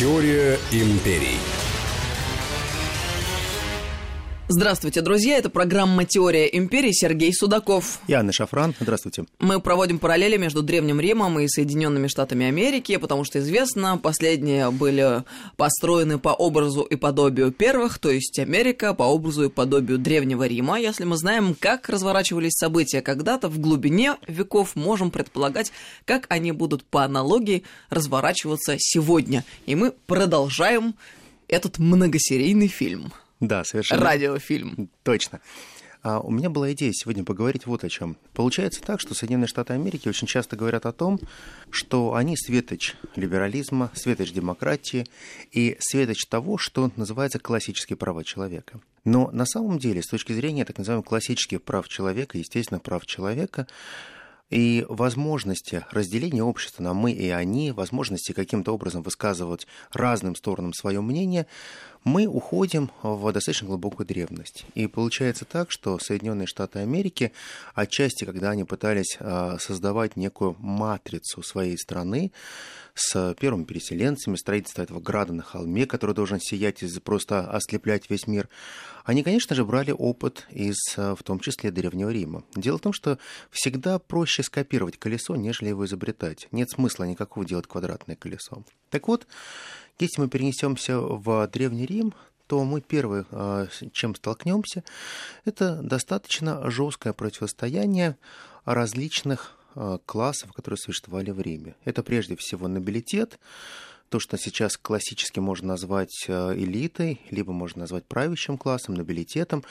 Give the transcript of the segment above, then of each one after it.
Теория империй. Здравствуйте, друзья. Это программа «Теория империи». Сергей Судаков. Я Анна Шафран. Здравствуйте. Мы проводим параллели между Древним Римом и Соединенными Штатами Америки, потому что известно, последние были построены по образу и подобию первых, то есть Америка по образу и подобию Древнего Рима. Если мы знаем, как разворачивались события когда-то в глубине веков, можем предполагать, как они будут по аналогии разворачиваться сегодня. И мы продолжаем этот многосерийный фильм. Да, совершенно. Радиофильм. Точно. А у меня была идея сегодня поговорить вот о чем. Получается так, что Соединенные Штаты Америки очень часто говорят о том, что они светоч либерализма, светоч демократии и светоч того, что называется классические права человека. Но на самом деле, с точки зрения так называемых классических прав человека, естественно, прав человека, и возможности разделения общества на мы и они, возможности каким-то образом высказывать разным сторонам свое мнение, мы уходим в достаточно глубокую древность. И получается так, что Соединенные Штаты Америки, отчасти, когда они пытались а, создавать некую матрицу своей страны с первыми переселенцами, строительство этого града на холме, который должен сиять и просто ослеплять весь мир, они, конечно же, брали опыт из, а, в том числе, Древнего Рима. Дело в том, что всегда проще скопировать колесо, нежели его изобретать. Нет смысла никакого делать квадратное колесо. Так вот, если мы перенесемся в Древний Рим, то мы первое, а, чем столкнемся, это достаточно жесткое противостояние различных а, классов, которые существовали в Риме. Это прежде всего нобилитет, то, что сейчас классически можно назвать э, элитой, либо можно назвать правящим классом, нобилитетом,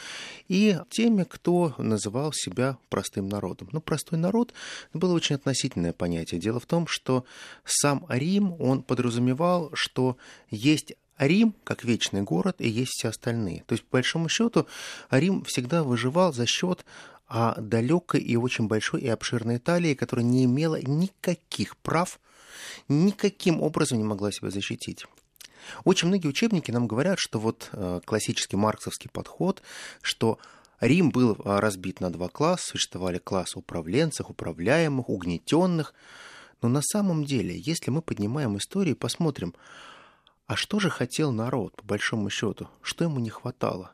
и теми, кто называл себя простым народом. Ну, простой народ было очень относительное понятие. Дело в том, что сам Рим, он подразумевал, что есть Рим как вечный город и есть все остальные. То есть, по большому счету, Рим всегда выживал за счет а далекой и очень большой и обширной Италии, которая не имела никаких прав никаким образом не могла себя защитить. Очень многие учебники нам говорят, что вот э, классический марксовский подход, что Рим был э, разбит на два класса, существовали классы управленцев, управляемых, угнетенных. Но на самом деле, если мы поднимаем историю и посмотрим, а что же хотел народ, по большому счету, что ему не хватало?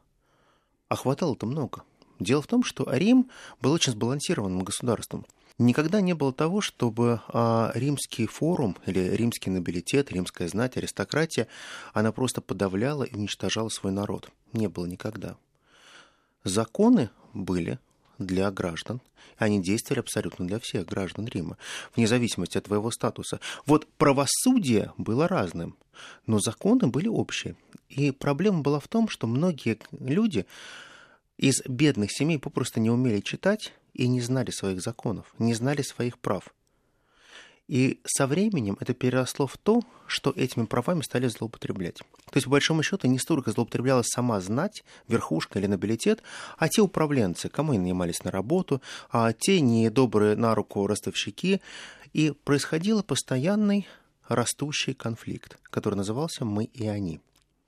А хватало-то много. Дело в том, что Рим был очень сбалансированным государством. Никогда не было того, чтобы а, римский форум или римский нобилитет, римская знать, аристократия, она просто подавляла и уничтожала свой народ. Не было никогда. Законы были для граждан. Они действовали абсолютно для всех граждан Рима, вне зависимости от твоего статуса. Вот правосудие было разным, но законы были общие. И проблема была в том, что многие люди из бедных семей попросту не умели читать и не знали своих законов, не знали своих прав. И со временем это переросло в то, что этими правами стали злоупотреблять. То есть, по большому счету, не столько злоупотребляла сама знать, верхушка или нобилитет, а те управленцы, кому они нанимались на работу, а те недобрые на руку ростовщики. И происходил постоянный растущий конфликт, который назывался «мы и они».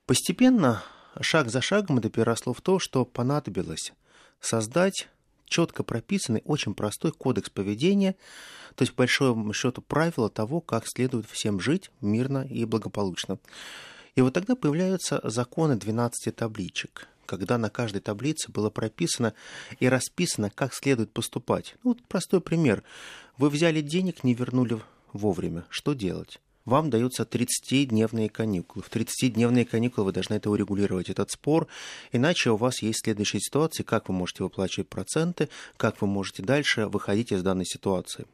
Постепенно, шаг за шагом, это переросло в то, что понадобилось создать четко прописанный, очень простой кодекс поведения, то есть, по большому счету, правила того, как следует всем жить мирно и благополучно. И вот тогда появляются законы 12 табличек, когда на каждой таблице было прописано и расписано, как следует поступать. Ну, вот простой пример. Вы взяли денег, не вернули вовремя. Что делать? Вам даются 30-дневные каникулы. В 30-дневные каникулы вы должны это урегулировать, этот спор, иначе у вас есть следующая ситуация, как вы можете выплачивать проценты, как вы можете дальше выходить из данной ситуации.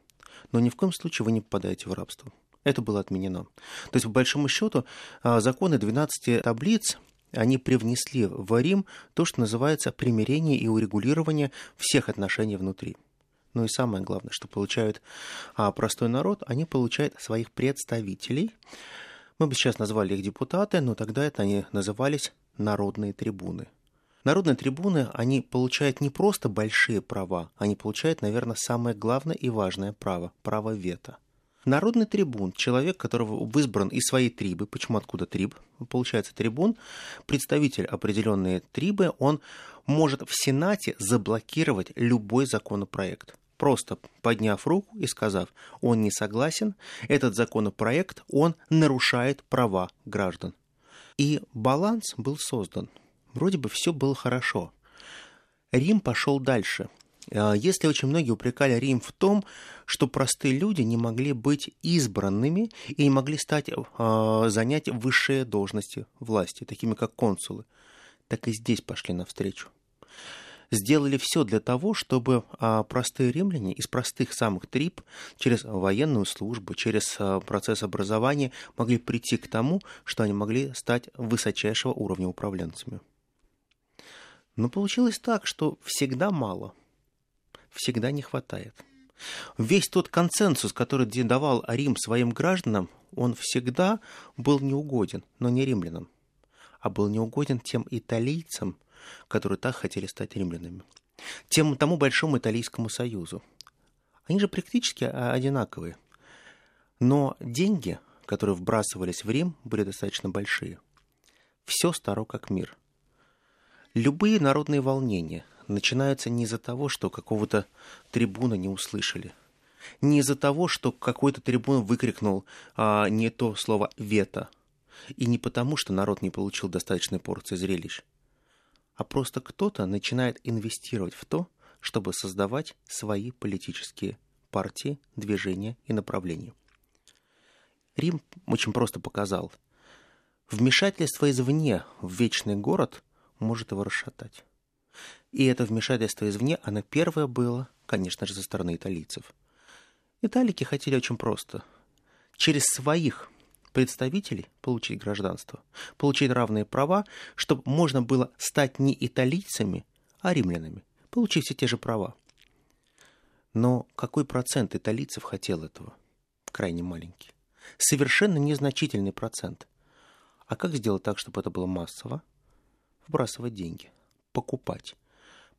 Но ни в коем случае вы не попадаете в рабство. Это было отменено. То есть, по большому счету, а, законы 12 таблиц они привнесли в Рим то, что называется примирение и урегулирование всех отношений внутри. Ну и самое главное, что получают а, простой народ, они получают своих представителей. Мы бы сейчас назвали их депутаты, но тогда это они назывались народные трибуны. Народные трибуны, они получают не просто большие права, они получают, наверное, самое главное и важное право – право вето. Народный трибун, человек, которого избран из своей трибы, почему откуда триб? Получается трибун, представитель определенной трибы, он может в Сенате заблокировать любой законопроект просто подняв руку и сказав, он не согласен, этот законопроект, он нарушает права граждан. И баланс был создан. Вроде бы все было хорошо. Рим пошел дальше. А, если очень многие упрекали Рим в том, что простые люди не могли быть избранными и не могли стать, а, занять высшие должности власти, такими как консулы, так и здесь пошли навстречу сделали все для того, чтобы а, простые римляне из простых самых трип через военную службу, через а, процесс образования могли прийти к тому, что они могли стать высочайшего уровня управленцами. Но получилось так, что всегда мало, всегда не хватает. Весь тот консенсус, который давал Рим своим гражданам, он всегда был неугоден, но не римлянам, а был неугоден тем италийцам, которые так хотели стать римлянами, тем тому большому Италийскому союзу. Они же практически одинаковые. Но деньги, которые вбрасывались в Рим, были достаточно большие. Все старо как мир. Любые народные волнения начинаются не из-за того, что какого-то трибуна не услышали, не из-за того, что какой-то трибун выкрикнул а, не то слово «вето», и не потому, что народ не получил достаточной порции зрелищ, а просто кто-то начинает инвестировать в то, чтобы создавать свои политические партии, движения и направления. Рим очень просто показал, вмешательство извне в вечный город может его расшатать. И это вмешательство извне, оно первое было, конечно же, со стороны италийцев. Италики хотели очень просто. Через своих представителей получить гражданство, получить равные права, чтобы можно было стать не италийцами, а римлянами, получить все те же права. Но какой процент италийцев хотел этого? Крайне маленький. Совершенно незначительный процент. А как сделать так, чтобы это было массово? Вбрасывать деньги, покупать.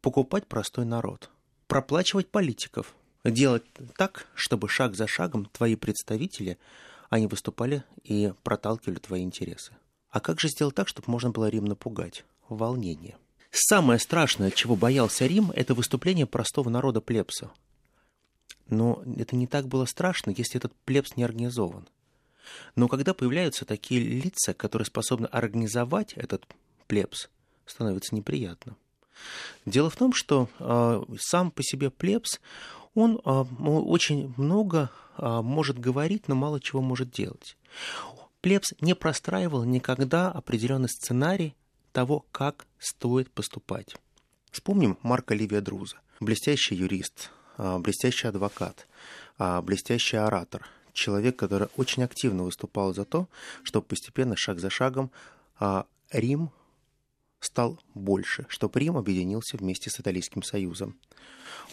Покупать простой народ, проплачивать политиков, делать так, чтобы шаг за шагом твои представители они выступали и проталкивали твои интересы. А как же сделать так, чтобы можно было Рим напугать? Волнение. Самое страшное, чего боялся Рим, это выступление простого народа плебса. Но это не так было страшно, если этот плебс не организован. Но когда появляются такие лица, которые способны организовать этот плебс, становится неприятно. Дело в том, что э, сам по себе плебс, он э, очень много а, может говорить, но мало чего может делать. Плебс не простраивал никогда определенный сценарий того, как стоит поступать. Вспомним Марка Ливия Друза, блестящий юрист, а, блестящий адвокат, а, блестящий оратор, человек, который очень активно выступал за то, чтобы постепенно, шаг за шагом, Рим стал больше, чтобы Рим объединился вместе с Италийским Союзом.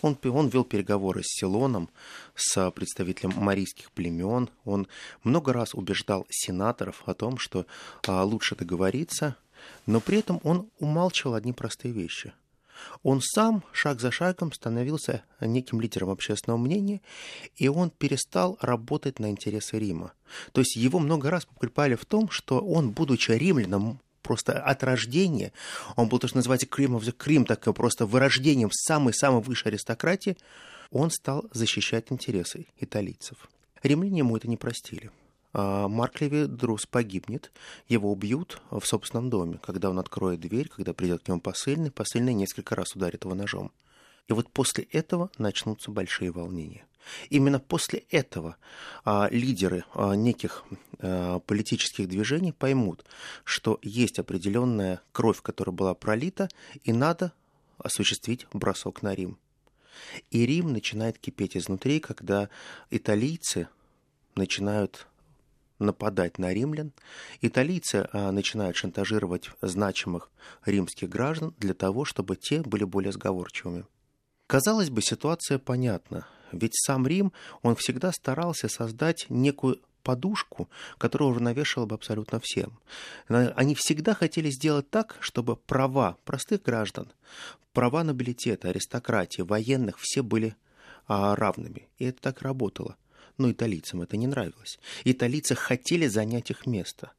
Он, он вел переговоры с Силоном, с представителем марийских племен. Он много раз убеждал сенаторов о том, что а, лучше договориться, но при этом он умалчивал одни простые вещи. Он сам шаг за шагом становился неким лидером общественного мнения, и он перестал работать на интересы Рима. То есть его много раз покрепали в том, что он, будучи римляном, просто от рождения, он был то, что называется cream of the cream, так просто вырождением самой-самой высшей аристократии, он стал защищать интересы италийцев. Римляне ему это не простили. А Марк Леви Друз погибнет, его убьют в собственном доме, когда он откроет дверь, когда придет к нему посыльный, посыльный несколько раз ударит его ножом. И вот после этого начнутся большие волнения. Именно после этого а, лидеры а, неких а, политических движений поймут, что есть определенная кровь, которая была пролита, и надо осуществить бросок на Рим. И Рим начинает кипеть изнутри, когда италийцы начинают нападать на римлян. Италийцы а, начинают шантажировать значимых римских граждан для того, чтобы те были более сговорчивыми. Казалось бы, ситуация понятна. Ведь сам Рим, он всегда старался создать некую подушку, которая уравновешивала бы абсолютно всем. Они всегда хотели сделать так, чтобы права простых граждан, права нобилитета, аристократии, военных, все были а, равными. И это так работало. Но италийцам это не нравилось. Италийцы хотели занять их место.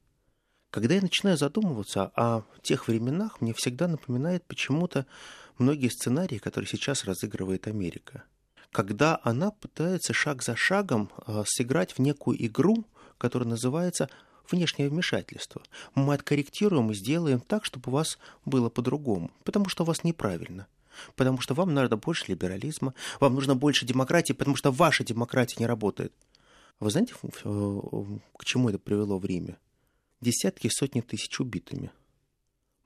Когда я начинаю задумываться о тех временах, мне всегда напоминает почему-то многие сценарии, которые сейчас разыгрывает Америка – когда она пытается шаг за шагом э, сыграть в некую игру, которая называется внешнее вмешательство. Мы откорректируем и сделаем так, чтобы у вас было по-другому, потому что у вас неправильно. Потому что вам надо больше либерализма, вам нужно больше демократии, потому что ваша демократия не работает. Вы знаете, к чему это привело в Риме? Десятки, сотни тысяч убитыми.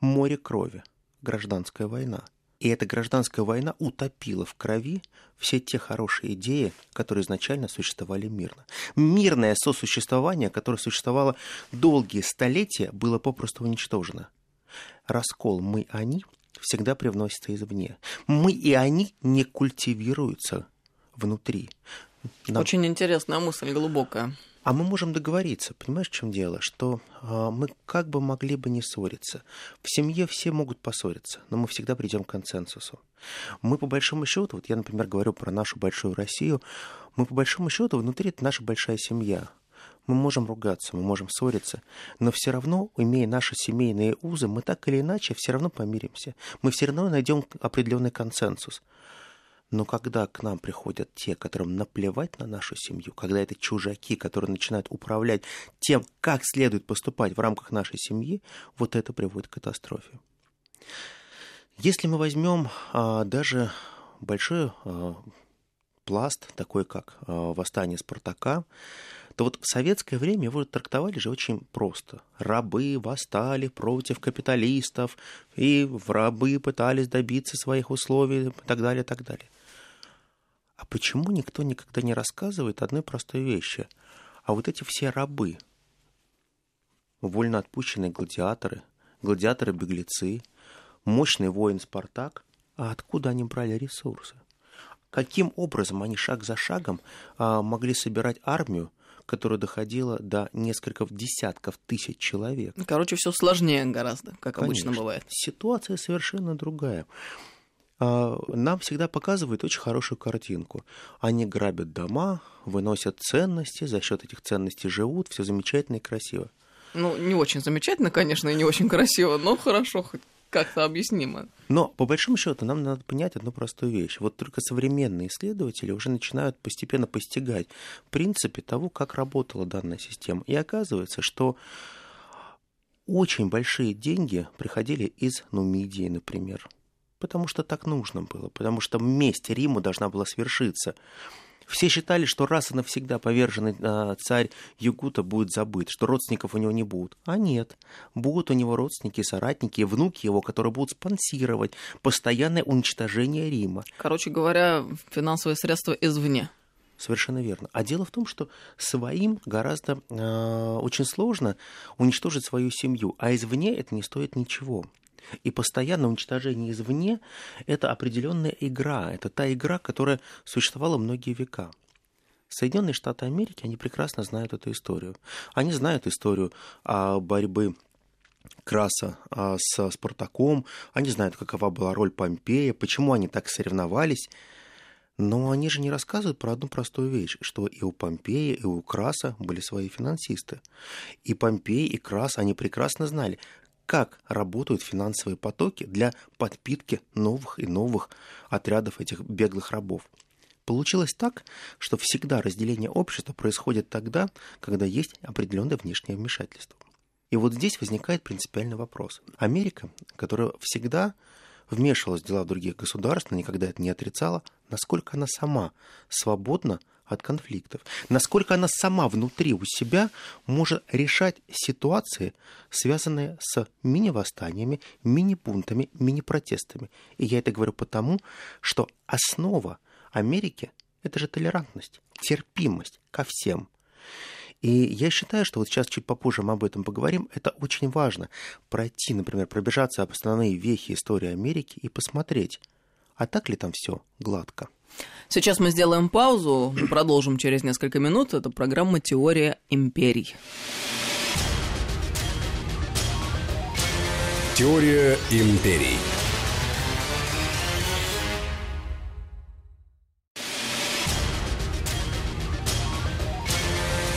Море крови. Гражданская война. И эта гражданская война утопила в крови все те хорошие идеи, которые изначально существовали мирно. Мирное сосуществование, которое существовало долгие столетия, было попросту уничтожено. Раскол «мы-они» всегда привносится извне. Мы и они не культивируются внутри. Нам... Очень интересная мысль, глубокая. А мы можем договориться, понимаешь, в чем дело? Что э, мы как бы могли бы не ссориться. В семье все могут поссориться, но мы всегда придем к консенсусу. Мы по большому счету, вот я, например, говорю про нашу большую Россию, мы по большому счету внутри это наша большая семья. Мы можем ругаться, мы можем ссориться, но все равно, имея наши семейные узы, мы так или иначе все равно помиримся. Мы все равно найдем определенный консенсус. Но когда к нам приходят те, которым наплевать на нашу семью, когда это чужаки, которые начинают управлять тем, как следует поступать в рамках нашей семьи, вот это приводит к катастрофе. Если мы возьмем а, даже большой а, пласт, такой как а, восстание Спартака, то вот в советское время его трактовали же очень просто. Рабы восстали против капиталистов, и рабы пытались добиться своих условий и так далее, и так далее. А почему никто никогда не рассказывает одной простой вещи? А вот эти все рабы, вольно отпущенные гладиаторы, гладиаторы-беглецы, мощный воин Спартак, а откуда они брали ресурсы? Каким образом они шаг за шагом а, могли собирать армию, которая доходила до нескольких десятков тысяч человек? Короче, все сложнее гораздо, как Конечно. обычно бывает. Ситуация совершенно другая. А, нам всегда показывают очень хорошую картинку. Они грабят дома, выносят ценности, за счет этих ценностей живут, все замечательно и красиво. Ну, не очень замечательно, конечно, и не очень красиво, но хорошо, хоть как-то объяснимо. Но, по большому счету, нам надо понять одну простую вещь. Вот только современные исследователи уже начинают постепенно постигать принципы того, как работала данная система. И оказывается, что очень большие деньги приходили из Нумидии, например, потому что так нужно было, потому что месть Риму должна была свершиться. Все считали, что раз и навсегда поверженный а, царь Югута будет забыт, что родственников у него не будет. А нет, будут у него родственники, соратники, внуки его, которые будут спонсировать постоянное уничтожение Рима. Короче говоря, финансовые средства извне. Совершенно верно. А дело в том, что своим гораздо э, очень сложно уничтожить свою семью, а извне это не стоит ничего. И постоянное уничтожение извне – это определенная игра, это та игра, которая существовала многие века. Соединенные Штаты Америки, они прекрасно знают эту историю. Они знают историю о борьбы Краса а, с Спартаком, они знают, какова была роль Помпея, почему они так соревновались. Но они же не рассказывают про одну простую вещь, что и у Помпея, и у Краса были свои финансисты. И Помпей, и Крас, они прекрасно знали, как работают финансовые потоки для подпитки новых и новых отрядов этих беглых рабов. Получилось так, что всегда разделение общества происходит тогда, когда есть определенное внешнее вмешательство. И вот здесь возникает принципиальный вопрос. Америка, которая всегда вмешивалась в дела других государств, но никогда это не отрицала, насколько она сама свободна от конфликтов. Насколько она сама внутри у себя может решать ситуации, связанные с мини-восстаниями, мини-бунтами, мини-протестами. И я это говорю потому, что основа Америки – это же толерантность, терпимость ко всем. И я считаю, что вот сейчас чуть попозже мы об этом поговорим, это очень важно. Пройти, например, пробежаться об основные вехи истории Америки и посмотреть, а так ли там все гладко. Сейчас мы сделаем паузу, продолжим через несколько минут. Это программа «Теория империй». Теория империй.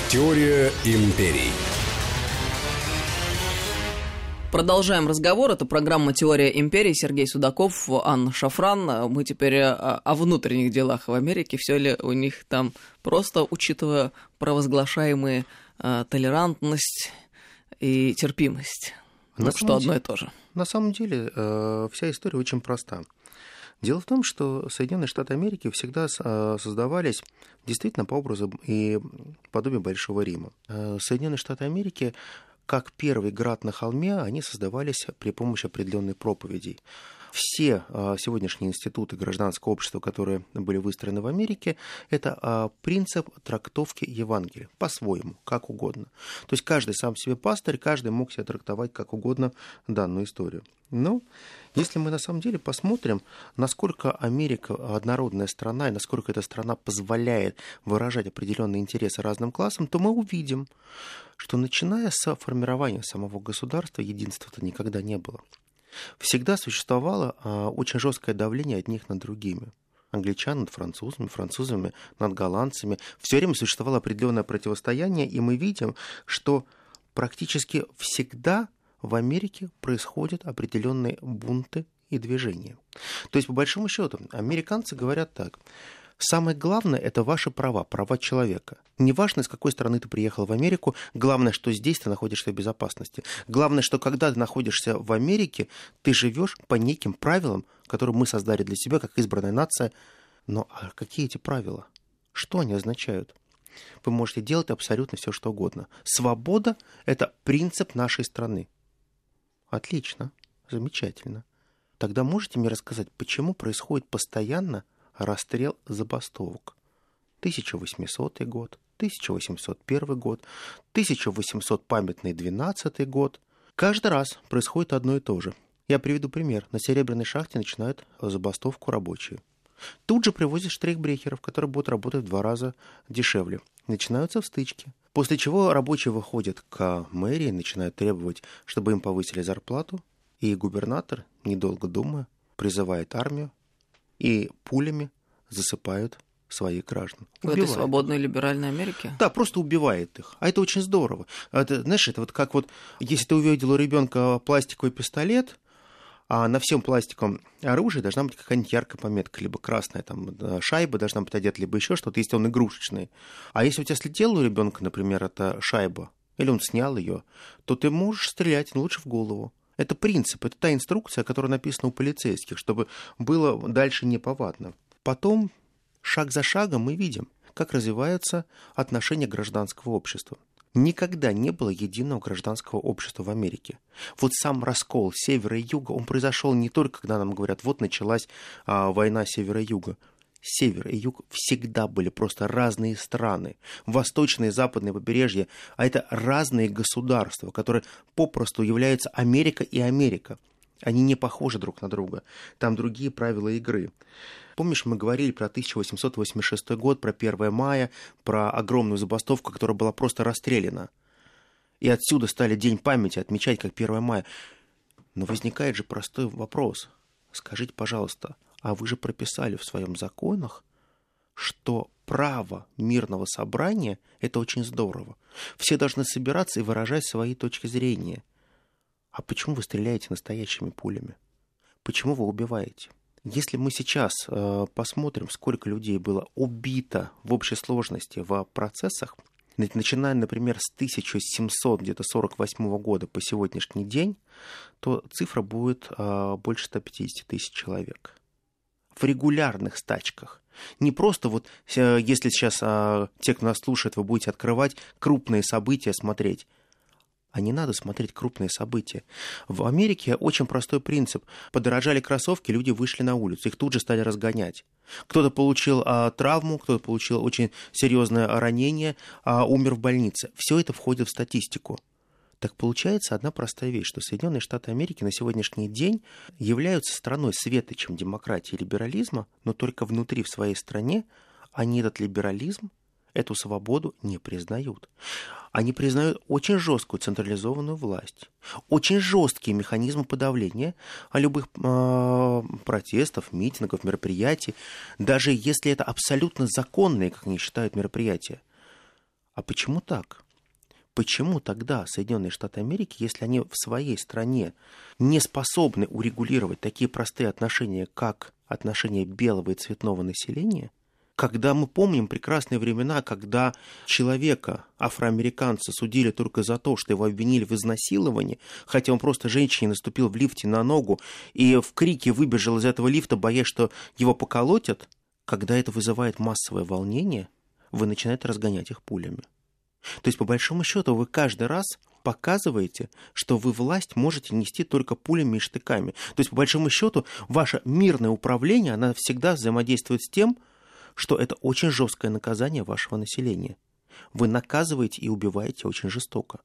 Теория империй. Продолжаем разговор. Это программа «Теория империи». Сергей Судаков, Анна Шафран. Мы теперь э, о внутренних делах в Америке. Все ли у них там просто, учитывая провозглашаемые э, толерантность и терпимость? На ну, что одно и то же. На самом деле э, вся история очень проста. Дело в том, что Соединенные Штаты Америки всегда создавались действительно по образу и подобию Большого Рима. Соединенные Штаты Америки как первый град на холме, они создавались при помощи определенной проповедей. Все а, сегодняшние институты гражданского общества, которые были выстроены в Америке, это а, принцип трактовки Евангелия по-своему, как угодно. То есть каждый сам себе пастырь, каждый мог себе трактовать как угодно данную историю. Но если мы на самом деле посмотрим, насколько Америка однородная страна и насколько эта страна позволяет выражать определенные интересы разным классам, то мы увидим, что начиная с формирования самого государства единства-то никогда не было. Всегда существовало а, очень жесткое давление одних над другими. Англичан над французами, французами над голландцами. Все время существовало определенное противостояние, и мы видим, что практически всегда в Америке происходят определенные бунты и движения. То есть, по большому счету, американцы говорят так. Самое главное – это ваши права, права человека. Неважно, с какой страны ты приехал в Америку, главное, что здесь ты находишься в безопасности. Главное, что когда ты находишься в Америке, ты живешь по неким правилам, которые мы создали для себя, как избранная нация. Но а какие эти правила? Что они означают? Вы можете делать абсолютно все, что угодно. Свобода – это принцип нашей страны. Отлично, замечательно. Тогда можете мне рассказать, почему происходит постоянно расстрел забастовок. 1800 год, 1801 год, 1800 памятный 12 год. Каждый раз происходит одно и то же. Я приведу пример. На Серебряной шахте начинают забастовку рабочие. Тут же привозят штрейхбрехеров, которые будут работать в два раза дешевле. Начинаются встычки. После чего рабочие выходят к мэрии, начинают требовать, чтобы им повысили зарплату. И губернатор, недолго думая, призывает армию и пулями засыпают своих граждан. В этой свободной либеральной Америке? Да, просто убивает их. А это очень здорово. Это, знаешь, это вот как вот, если ты увидел у ребенка пластиковый пистолет, а на всем пластиковом оружии должна быть какая-нибудь яркая пометка, либо красная там шайба должна быть одета, либо еще что-то, если он игрушечный. А если у тебя слетела у ребенка, например, эта шайба, или он снял ее, то ты можешь стрелять, но лучше в голову. Это принцип, это та инструкция, которая написана у полицейских, чтобы было дальше неповадно. Потом, шаг за шагом, мы видим, как развиваются отношения гражданского общества. Никогда не было единого гражданского общества в Америке. Вот сам раскол севера и юга, он произошел не только, когда нам говорят, вот началась а, война севера и юга. Север и юг всегда были просто разные страны. Восточное и западное побережье, а это разные государства, которые попросту являются Америка и Америка. Они не похожи друг на друга. Там другие правила игры. Помнишь, мы говорили про 1886 год, про 1 мая, про огромную забастовку, которая была просто расстреляна. И отсюда стали День памяти отмечать как 1 мая. Но возникает же простой вопрос. Скажите, пожалуйста, а вы же прописали в своем законах, что право мирного собрания – это очень здорово. Все должны собираться и выражать свои точки зрения – а почему вы стреляете настоящими пулями? Почему вы убиваете? Если мы сейчас э, посмотрим, сколько людей было убито в общей сложности в процессах, начиная, например, с 1748 года по сегодняшний день, то цифра будет э, больше 150 тысяч человек. В регулярных стачках. Не просто вот, э, если сейчас те, кто нас слушает, вы будете открывать крупные события, смотреть а не надо смотреть крупные события. В Америке очень простой принцип. Подорожали кроссовки, люди вышли на улицу, их тут же стали разгонять. Кто-то получил а, травму, кто-то получил очень серьезное ранение, а, умер в больнице. Все это входит в статистику. Так получается одна простая вещь, что Соединенные Штаты Америки на сегодняшний день являются страной светочем демократии и либерализма, но только внутри в своей стране они этот либерализм эту свободу не признают. Они признают очень жесткую централизованную власть, очень жесткие механизмы подавления любых э, протестов, митингов, мероприятий, даже если это абсолютно законные, как они считают, мероприятия. А почему так? Почему тогда Соединенные Штаты Америки, если они в своей стране не способны урегулировать такие простые отношения, как отношения белого и цветного населения, когда мы помним прекрасные времена, когда человека, афроамериканца, судили только за то, что его обвинили в изнасиловании, хотя он просто женщине наступил в лифте на ногу и в крике выбежал из этого лифта, боясь, что его поколотят, когда это вызывает массовое волнение, вы начинаете разгонять их пулями. То есть, по большому счету, вы каждый раз показываете, что вы власть можете нести только пулями и штыками. То есть, по большому счету, ваше мирное управление, оно всегда взаимодействует с тем, что это очень жесткое наказание вашего населения. Вы наказываете и убиваете очень жестоко.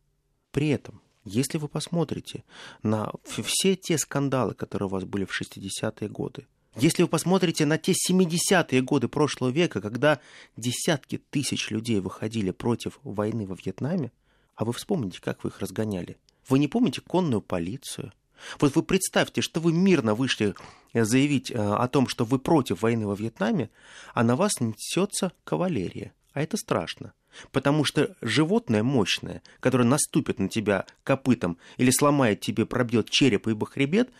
При этом, если вы посмотрите на все те скандалы, которые у вас были в 60-е годы, если вы посмотрите на те 70-е годы прошлого века, когда десятки тысяч людей выходили против войны во Вьетнаме, а вы вспомните, как вы их разгоняли. Вы не помните конную полицию – вот вы представьте, что вы мирно вышли э, заявить э, о том, что вы против войны во Вьетнаме, а на вас несется кавалерия. А это страшно. Потому что животное мощное, которое наступит на тебя копытом или сломает тебе, пробьет череп и бахребет,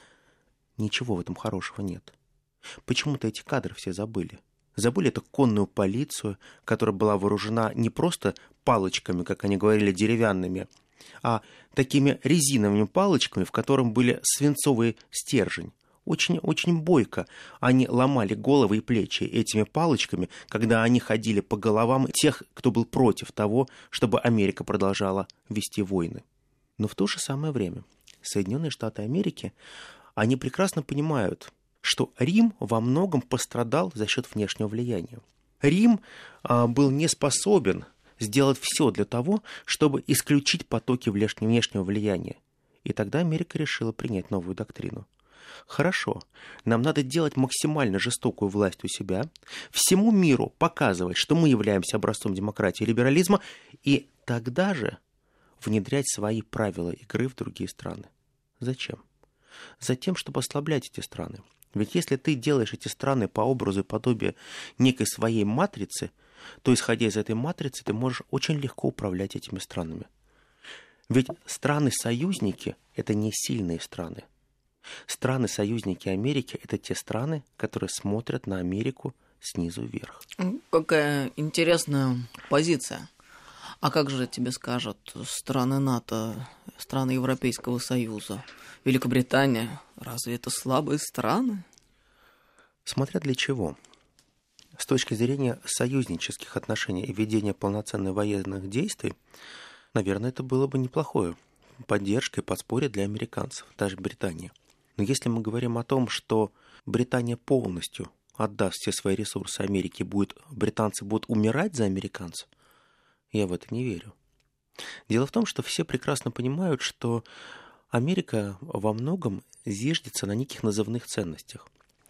ничего в этом хорошего нет. Почему-то эти кадры все забыли. Забыли эту конную полицию, которая была вооружена не просто палочками, как они говорили, деревянными, а такими резиновыми палочками, в котором были свинцовый стержень. Очень, очень бойко они ломали головы и плечи этими палочками, когда они ходили по головам тех, кто был против того, чтобы Америка продолжала вести войны. Но в то же самое время Соединенные Штаты Америки, они прекрасно понимают, что Рим во многом пострадал за счет внешнего влияния. Рим а, был не способен сделать все для того, чтобы исключить потоки внешнего влияния. И тогда Америка решила принять новую доктрину. Хорошо, нам надо делать максимально жестокую власть у себя, всему миру показывать, что мы являемся образцом демократии и либерализма, и тогда же внедрять свои правила игры в другие страны. Зачем? Затем, чтобы ослаблять эти страны. Ведь если ты делаешь эти страны по образу и подобию некой своей матрицы – то, исходя из этой матрицы, ты можешь очень легко управлять этими странами. Ведь страны-союзники – это не сильные страны. Страны-союзники Америки – это те страны, которые смотрят на Америку снизу вверх. Какая интересная позиция. А как же тебе скажут страны НАТО, страны Европейского Союза, Великобритания? Разве это слабые страны? Смотря для чего с точки зрения союзнических отношений и ведения полноценных военных действий, наверное, это было бы неплохое поддержкой, подспорье для американцев, даже Британии. Но если мы говорим о том, что Британия полностью отдаст все свои ресурсы Америке, будет, британцы будут умирать за американцев, я в это не верю. Дело в том, что все прекрасно понимают, что Америка во многом зиждется на неких назывных ценностях.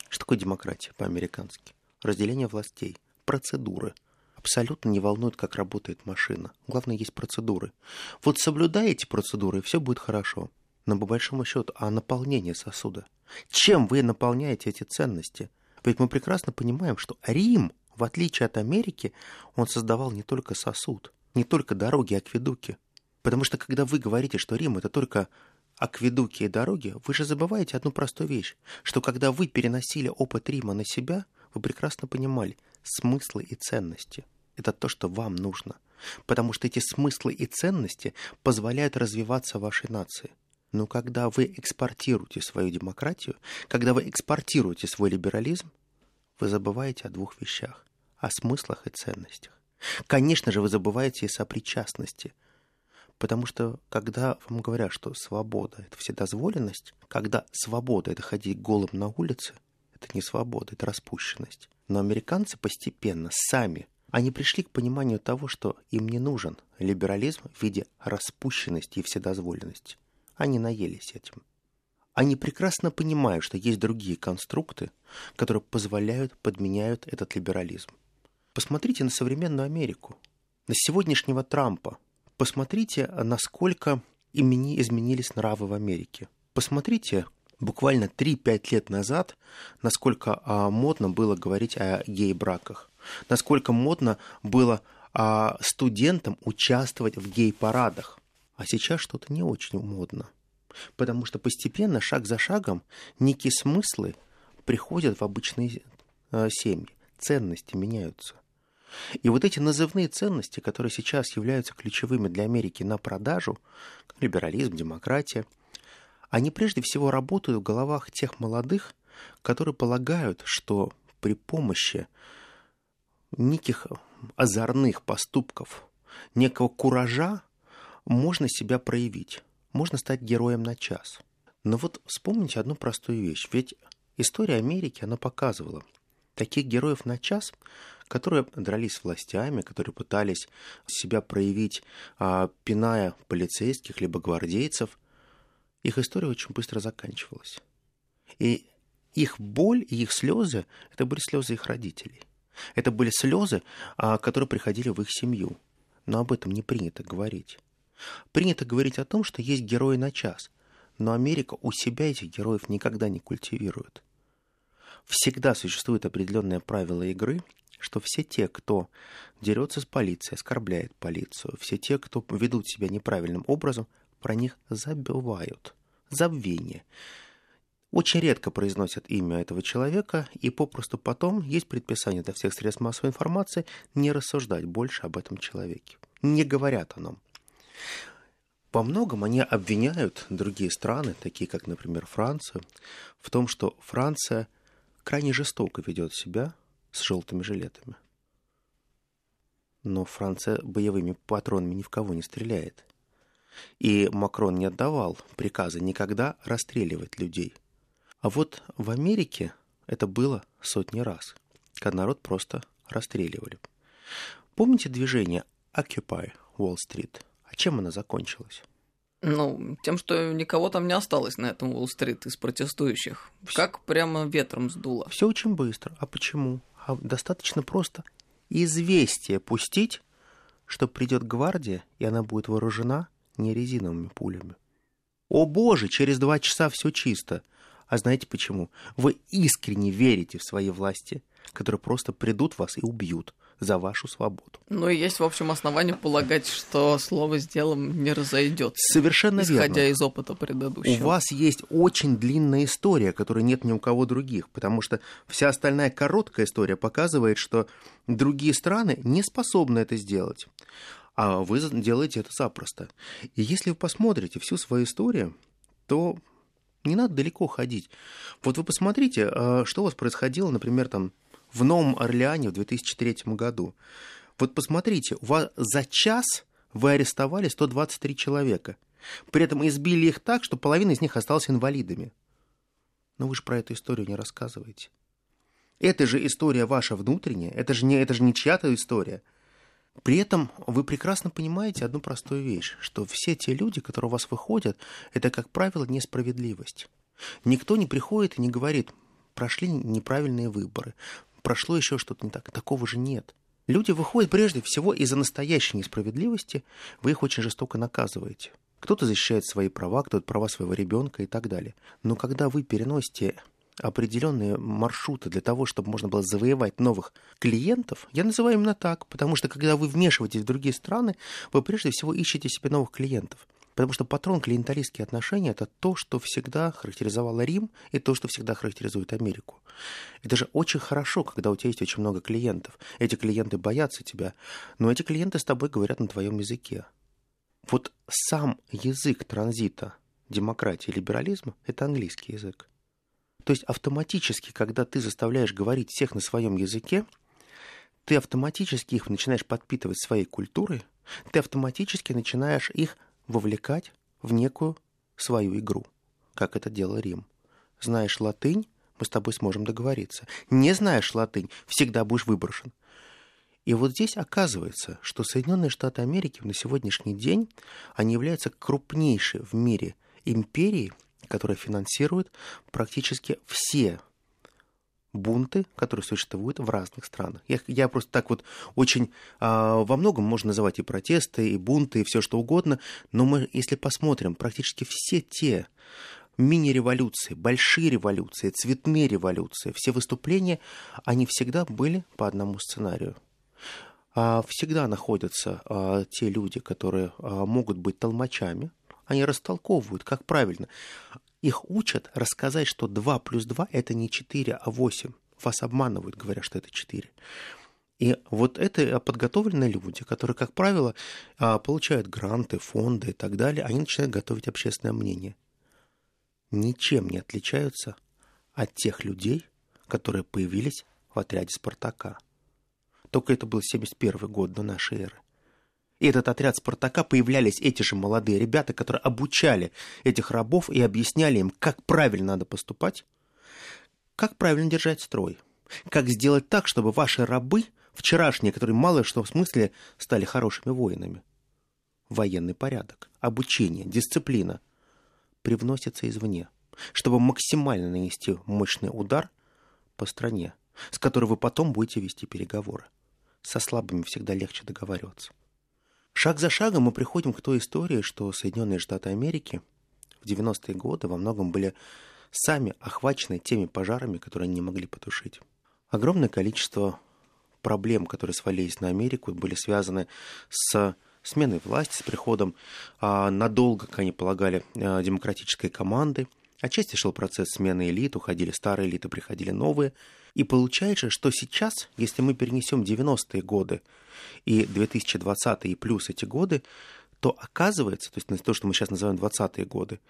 Что такое демократия по-американски? Разделение властей, процедуры. Абсолютно не волнует, как работает машина. Главное, есть процедуры. Вот соблюдаете процедуры, и все будет хорошо. Но по большому счету, а наполнение сосуда? Чем вы наполняете эти ценности? Ведь мы прекрасно понимаем, что Рим, в отличие от Америки, он создавал не только сосуд, не только дороги, акведуки. Потому что когда вы говорите, что Рим это только акведуки и дороги, вы же забываете одну простую вещь, что когда вы переносили опыт Рима на себя, вы прекрасно понимали смыслы и ценности. Это то, что вам нужно. Потому что эти смыслы и ценности позволяют развиваться вашей нации. Но когда вы экспортируете свою демократию, когда вы экспортируете свой либерализм, вы забываете о двух вещах. О смыслах и ценностях. Конечно же, вы забываете и сопричастности. Потому что, когда вам говорят, что свобода – это вседозволенность, когда свобода – это ходить голым на улице, это не свобода, это распущенность. Но американцы постепенно сами они пришли к пониманию того, что им не нужен либерализм в виде распущенности и вседозволенности. Они наелись этим. Они прекрасно понимают, что есть другие конструкты, которые позволяют, подменяют этот либерализм. Посмотрите на современную Америку, на сегодняшнего Трампа. Посмотрите, насколько имени изменились нравы в Америке. Посмотрите, буквально 3-5 лет назад, насколько а, модно было говорить о гей-браках, насколько модно было а, студентам участвовать в гей-парадах. А сейчас что-то не очень модно. Потому что постепенно, шаг за шагом, некие смыслы приходят в обычные э, семьи. Ценности меняются. И вот эти назывные ценности, которые сейчас являются ключевыми для Америки на продажу, либерализм, демократия, они прежде всего работают в головах тех молодых, которые полагают, что при помощи неких озорных поступков, некого куража можно себя проявить, можно стать героем на час. Но вот вспомните одну простую вещь. Ведь история Америки, она показывала таких героев на час, которые дрались с властями, которые пытались себя проявить, а, пиная полицейских либо гвардейцев, их история очень быстро заканчивалась. И их боль и их слезы – это были слезы их родителей. Это были слезы, а, которые приходили в их семью. Но об этом не принято говорить. Принято говорить о том, что есть герои на час, но Америка у себя этих героев никогда не культивирует. Всегда существует определенное правило игры, что все те, кто дерется с полицией, оскорбляет полицию, все те, кто ведут себя неправильным образом, про них забывают. Забвение. Очень редко произносят имя этого человека, и попросту потом есть предписание для всех средств массовой информации не рассуждать больше об этом человеке. Не говорят о нем. По многом они обвиняют другие страны, такие как, например, Францию, в том, что Франция крайне жестоко ведет себя с желтыми жилетами. Но Франция боевыми патронами ни в кого не стреляет. И Макрон не отдавал приказа никогда расстреливать людей. А вот в Америке это было сотни раз, когда народ просто расстреливали. Помните движение Occupy Wall Street? А чем она закончилась? Ну, тем, что никого там не осталось на этом Уолл-стрит из протестующих. Как прямо ветром сдуло. Все очень быстро. А почему? А достаточно просто известие пустить, что придет гвардия, и она будет вооружена не резиновыми пулями. О боже, через два часа все чисто. А знаете почему? Вы искренне верите в свои власти, которые просто придут вас и убьют за вашу свободу. Ну и есть, в общем, основания полагать, что слово с делом не разойдется. Совершенно исходя верно. Исходя из опыта предыдущего. У вас есть очень длинная история, которой нет ни у кого других, потому что вся остальная короткая история показывает, что другие страны не способны это сделать. А вы делаете это запросто. И если вы посмотрите всю свою историю, то не надо далеко ходить. Вот вы посмотрите, а, что у вас происходило, например, там в Новом Орлеане в 2003 году. Вот посмотрите, у вас за час вы арестовали 123 человека. При этом избили их так, что половина из них осталась инвалидами. Но вы же про эту историю не рассказываете. Это же история ваша внутренняя, это же не, это же не чья-то история. При этом вы прекрасно понимаете одну простую вещь, что все те люди, которые у вас выходят, это, как правило, несправедливость. Никто не приходит и не говорит, прошли неправильные выборы, прошло еще что-то не так. Такого же нет. Люди выходят прежде всего из-за настоящей несправедливости, вы их очень жестоко наказываете. Кто-то защищает свои права, кто-то права своего ребенка и так далее. Но когда вы переносите определенные маршруты для того, чтобы можно было завоевать новых клиентов, я называю именно так, потому что когда вы вмешиваетесь в другие страны, вы прежде всего ищете себе новых клиентов. Потому что патрон клиенталистские отношения – это то, что всегда характеризовало Рим и то, что всегда характеризует Америку. Это же очень хорошо, когда у тебя есть очень много клиентов. Эти клиенты боятся тебя, но эти клиенты с тобой говорят на твоем языке. Вот сам язык транзита демократии и либерализма – это английский язык. То есть автоматически, когда ты заставляешь говорить всех на своем языке, ты автоматически их начинаешь подпитывать своей культурой, ты автоматически начинаешь их вовлекать в некую свою игру, как это делал Рим. Знаешь латынь, мы с тобой сможем договориться. Не знаешь латынь, всегда будешь выброшен. И вот здесь оказывается, что Соединенные Штаты Америки на сегодняшний день, они являются крупнейшей в мире империей, которая финансирует практически все бунты, которые существуют в разных странах. Я, я просто так вот очень а, во многом можно называть и протесты, и бунты, и все что угодно, но мы, если посмотрим, практически все те мини-революции, большие революции, цветные революции, все выступления, они всегда были по одному сценарию. а, всегда находятся а, те люди, которые а, могут быть толмачами, они растолковывают, как правильно. Их учат рассказать, что 2 плюс 2 это не 4, а 8. Вас обманывают, говоря, что это 4. И вот это подготовленные люди, которые, как правило, получают гранты, фонды и так далее, они начинают готовить общественное мнение. Ничем не отличаются от тех людей, которые появились в отряде «Спартака». Только это был 71 год до нашей эры. И этот отряд «Спартака» появлялись эти же молодые ребята, которые обучали этих рабов и объясняли им, как правильно надо поступать, как правильно держать строй, как сделать так, чтобы ваши рабы, вчерашние, которые мало что в смысле стали хорошими воинами, военный порядок, обучение, дисциплина привносятся извне, чтобы максимально нанести мощный удар по стране, с которой вы потом будете вести переговоры. Со слабыми всегда легче договариваться. Шаг за шагом мы приходим к той истории, что Соединенные Штаты Америки в 90-е годы во многом были сами охвачены теми пожарами, которые они не могли потушить. Огромное количество проблем, которые свалились на Америку, были связаны с сменой власти, с приходом а, надолго, как они полагали, а, демократической команды. Отчасти шел процесс смены элит, уходили старые элиты, приходили новые – и получается, что сейчас, если мы перенесем 90-е годы и 2020-е и плюс эти годы, то оказывается, то есть то, что мы сейчас называем 20-е годы,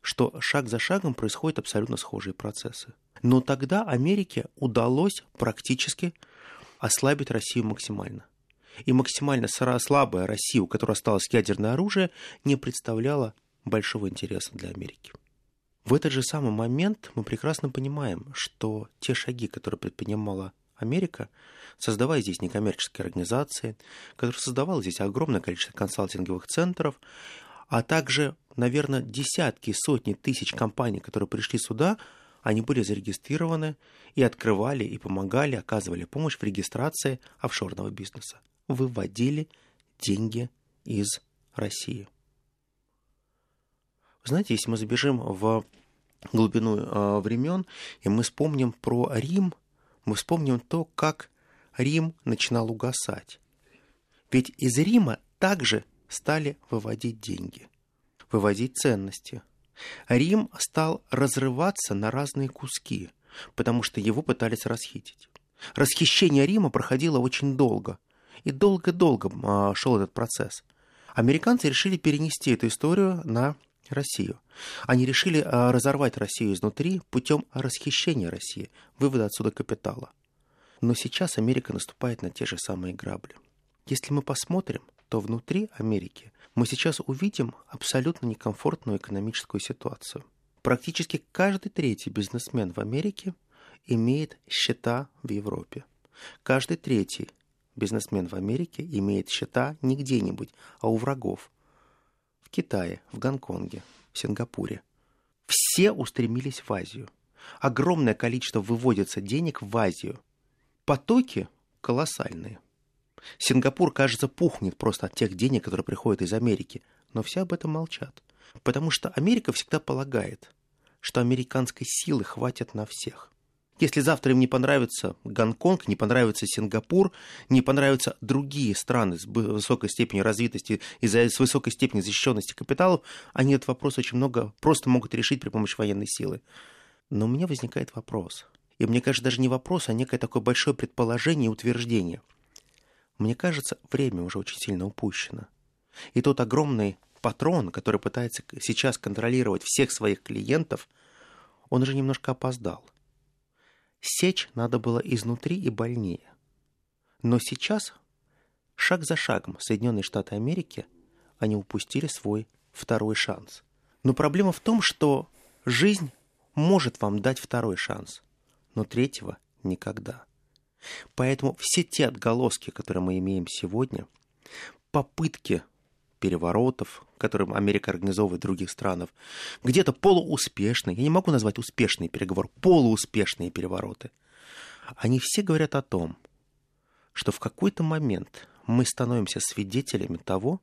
что шаг за шагом происходят абсолютно схожие процессы. Но тогда Америке удалось практически ослабить Россию максимально. И максимально слабая Россия, у которой осталось ядерное оружие, не представляла большого интереса для Америки. В этот же самый момент мы прекрасно понимаем, что те шаги, которые предпринимала Америка, создавая здесь некоммерческие организации, которые создавала здесь огромное количество консалтинговых центров, а также, наверное, десятки, сотни тысяч компаний, которые пришли сюда, они были зарегистрированы и открывали, и помогали, оказывали помощь в регистрации офшорного бизнеса. Выводили деньги из России. Знаете, если мы забежим в глубину э, времен, и мы вспомним про Рим, мы вспомним то, как Рим начинал угасать. Ведь из Рима также стали выводить деньги, выводить ценности. Рим стал разрываться на разные куски, потому что его пытались расхитить. Расхищение Рима проходило очень долго, и долго-долго а, шел этот процесс. Американцы решили перенести эту историю на Россию. Они решили а, разорвать Россию изнутри путем расхищения России, вывода отсюда капитала. Но сейчас Америка наступает на те же самые грабли. Если мы посмотрим, то внутри Америки мы сейчас увидим абсолютно некомфортную экономическую ситуацию. Практически каждый третий бизнесмен в Америке имеет счета в Европе. Каждый третий бизнесмен в Америке имеет счета не где-нибудь, а у врагов, Китае, в Гонконге, в Сингапуре. Все устремились в Азию. Огромное количество выводится денег в Азию. Потоки колоссальные. Сингапур, кажется, пухнет просто от тех денег, которые приходят из Америки. Но все об этом молчат. Потому что Америка всегда полагает, что американской силы хватит на всех. Если завтра им не понравится Гонконг, не понравится Сингапур, не понравятся другие страны с высокой степенью развитости и с высокой степенью защищенности капиталов, они этот вопрос очень много просто могут решить при помощи военной силы. Но у меня возникает вопрос. И мне кажется, даже не вопрос, а некое такое большое предположение и утверждение. Мне кажется, время уже очень сильно упущено. И тот огромный патрон, который пытается сейчас контролировать всех своих клиентов, он уже немножко опоздал. Сечь надо было изнутри и больнее. Но сейчас, шаг за шагом, Соединенные Штаты Америки, они упустили свой второй шанс. Но проблема в том, что жизнь может вам дать второй шанс, но третьего никогда. Поэтому все те отголоски, которые мы имеем сегодня, попытки переворотов, которые Америка организовывает других странах, где-то полууспешные, я не могу назвать успешные переговоры, полууспешные перевороты, они все говорят о том, что в какой-то момент мы становимся свидетелями того,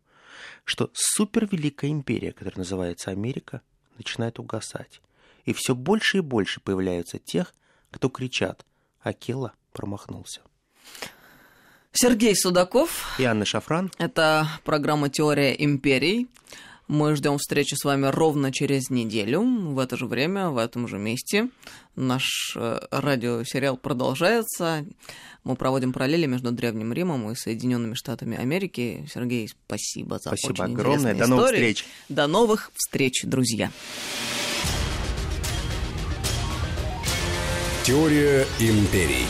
что супервеликая империя, которая называется Америка, начинает угасать. И все больше и больше появляются тех, кто кричат «Акела промахнулся». Сергей Судаков. И Анна Шафран. Это программа «Теория империй». Мы ждем встречи с вами ровно через неделю, в это же время, в этом же месте. Наш э, радиосериал продолжается. Мы проводим параллели между Древним Римом и Соединенными Штатами Америки. Сергей, спасибо за спасибо очень огромное. До новых встреч. До новых встреч, друзья. Теория империй.